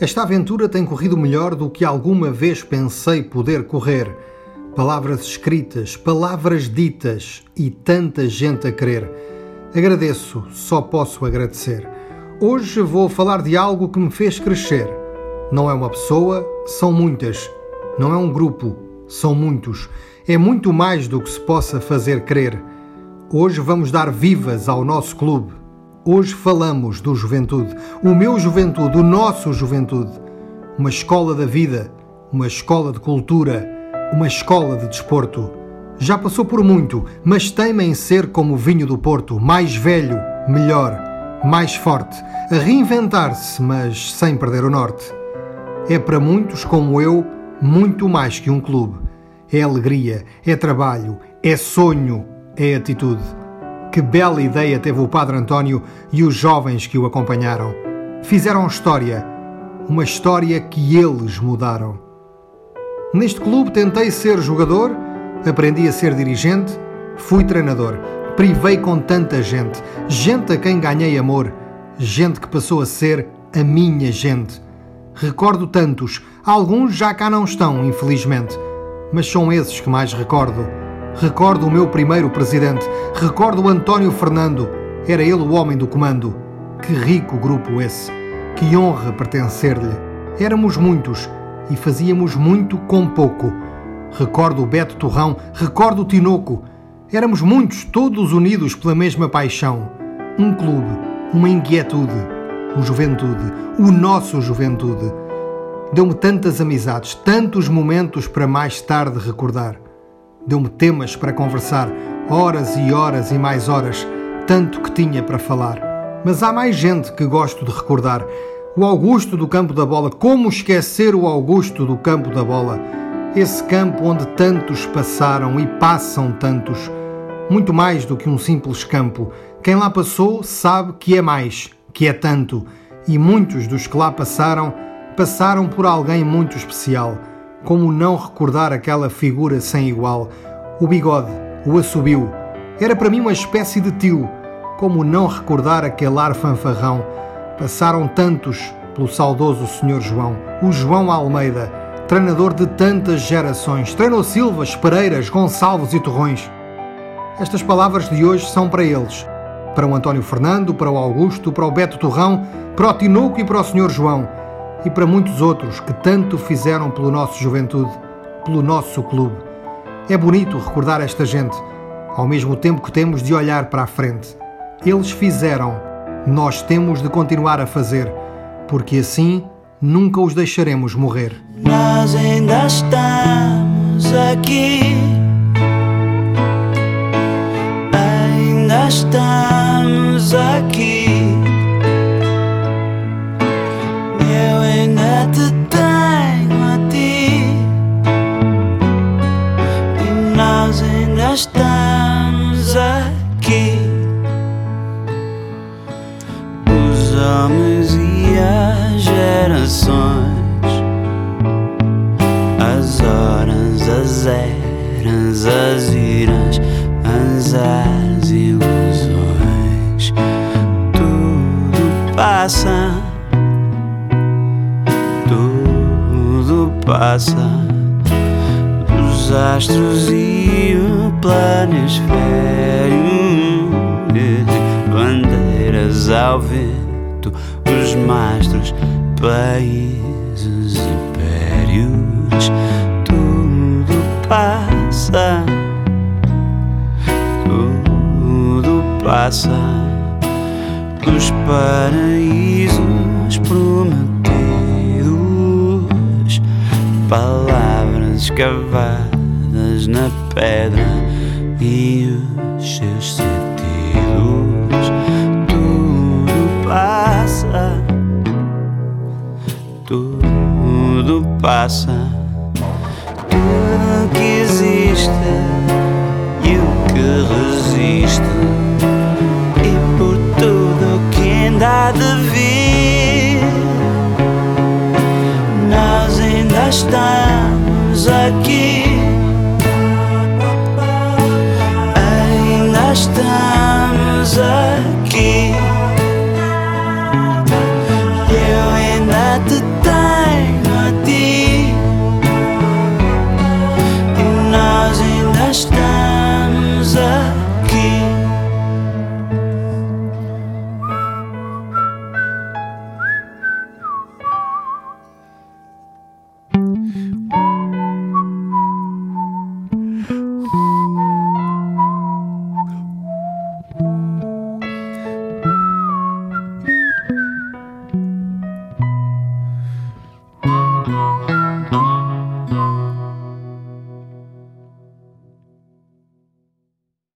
Esta aventura tem corrido melhor do que alguma vez pensei poder correr. Palavras escritas, palavras ditas e tanta gente a querer. Agradeço, só posso agradecer. Hoje vou falar de algo que me fez crescer. Não é uma pessoa, são muitas. Não é um grupo, são muitos. É muito mais do que se possa fazer crer. Hoje vamos dar vivas ao nosso clube. Hoje falamos do Juventude, o meu Juventude, o nosso Juventude. Uma escola da vida, uma escola de cultura, uma escola de desporto. Já passou por muito, mas teima em ser como o vinho do Porto, mais velho, melhor, mais forte, a reinventar-se, mas sem perder o norte. É para muitos como eu, muito mais que um clube. É alegria, é trabalho, é sonho, é atitude. Que bela ideia teve o Padre António e os jovens que o acompanharam. Fizeram história, uma história que eles mudaram. Neste clube tentei ser jogador, aprendi a ser dirigente, fui treinador. Privei com tanta gente, gente a quem ganhei amor, gente que passou a ser a minha gente. Recordo tantos, alguns já cá não estão, infelizmente, mas são esses que mais recordo Recordo o meu primeiro presidente, recordo António Fernando, era ele o homem do comando. Que rico grupo esse, que honra pertencer-lhe. Éramos muitos e fazíamos muito com pouco. Recordo o Beto Torrão, recordo o Tinoco. Éramos muitos, todos unidos pela mesma paixão. Um clube, uma inquietude, o Juventude, o nosso Juventude. Deu-me tantas amizades, tantos momentos para mais tarde recordar. Deu-me temas para conversar, horas e horas e mais horas, tanto que tinha para falar. Mas há mais gente que gosto de recordar. O Augusto do Campo da Bola, como esquecer o Augusto do Campo da Bola? Esse campo onde tantos passaram e passam tantos. Muito mais do que um simples campo. Quem lá passou sabe que é mais, que é tanto. E muitos dos que lá passaram, passaram por alguém muito especial como não recordar aquela figura sem igual? O bigode, o assobio. Era para mim uma espécie de tio. Como não recordar aquele ar fanfarrão? Passaram tantos pelo saudoso Sr. João, o João Almeida, treinador de tantas gerações. Treinou Silvas, Pereiras, Gonçalves e Torrões. Estas palavras de hoje são para eles. Para o António Fernando, para o Augusto, para o Beto Torrão, para o Tinoco e para o Sr. João e para muitos outros que tanto fizeram pelo nosso juventude, pelo nosso clube. É bonito recordar esta gente, ao mesmo tempo que temos de olhar para a frente. Eles fizeram, nós temos de continuar a fazer, porque assim nunca os deixaremos morrer. Nós ainda estamos aqui. Ainda estamos aqui. Estamos aqui. Os homens e as gerações, as horas, as eras, as iras, as, as ilusões. Tudo passa, tudo passa astros e o planisfério bandeiras ao vento, os mastros, países, impérios, tudo passa, tudo passa, os paraísos prometidos, palavras cavadas na pedra e os seus sentidos. Tudo passa, tudo passa, tudo que existe e o que resiste, e por tudo que ainda há de vir, nós ainda estamos aqui. Estamos aqui.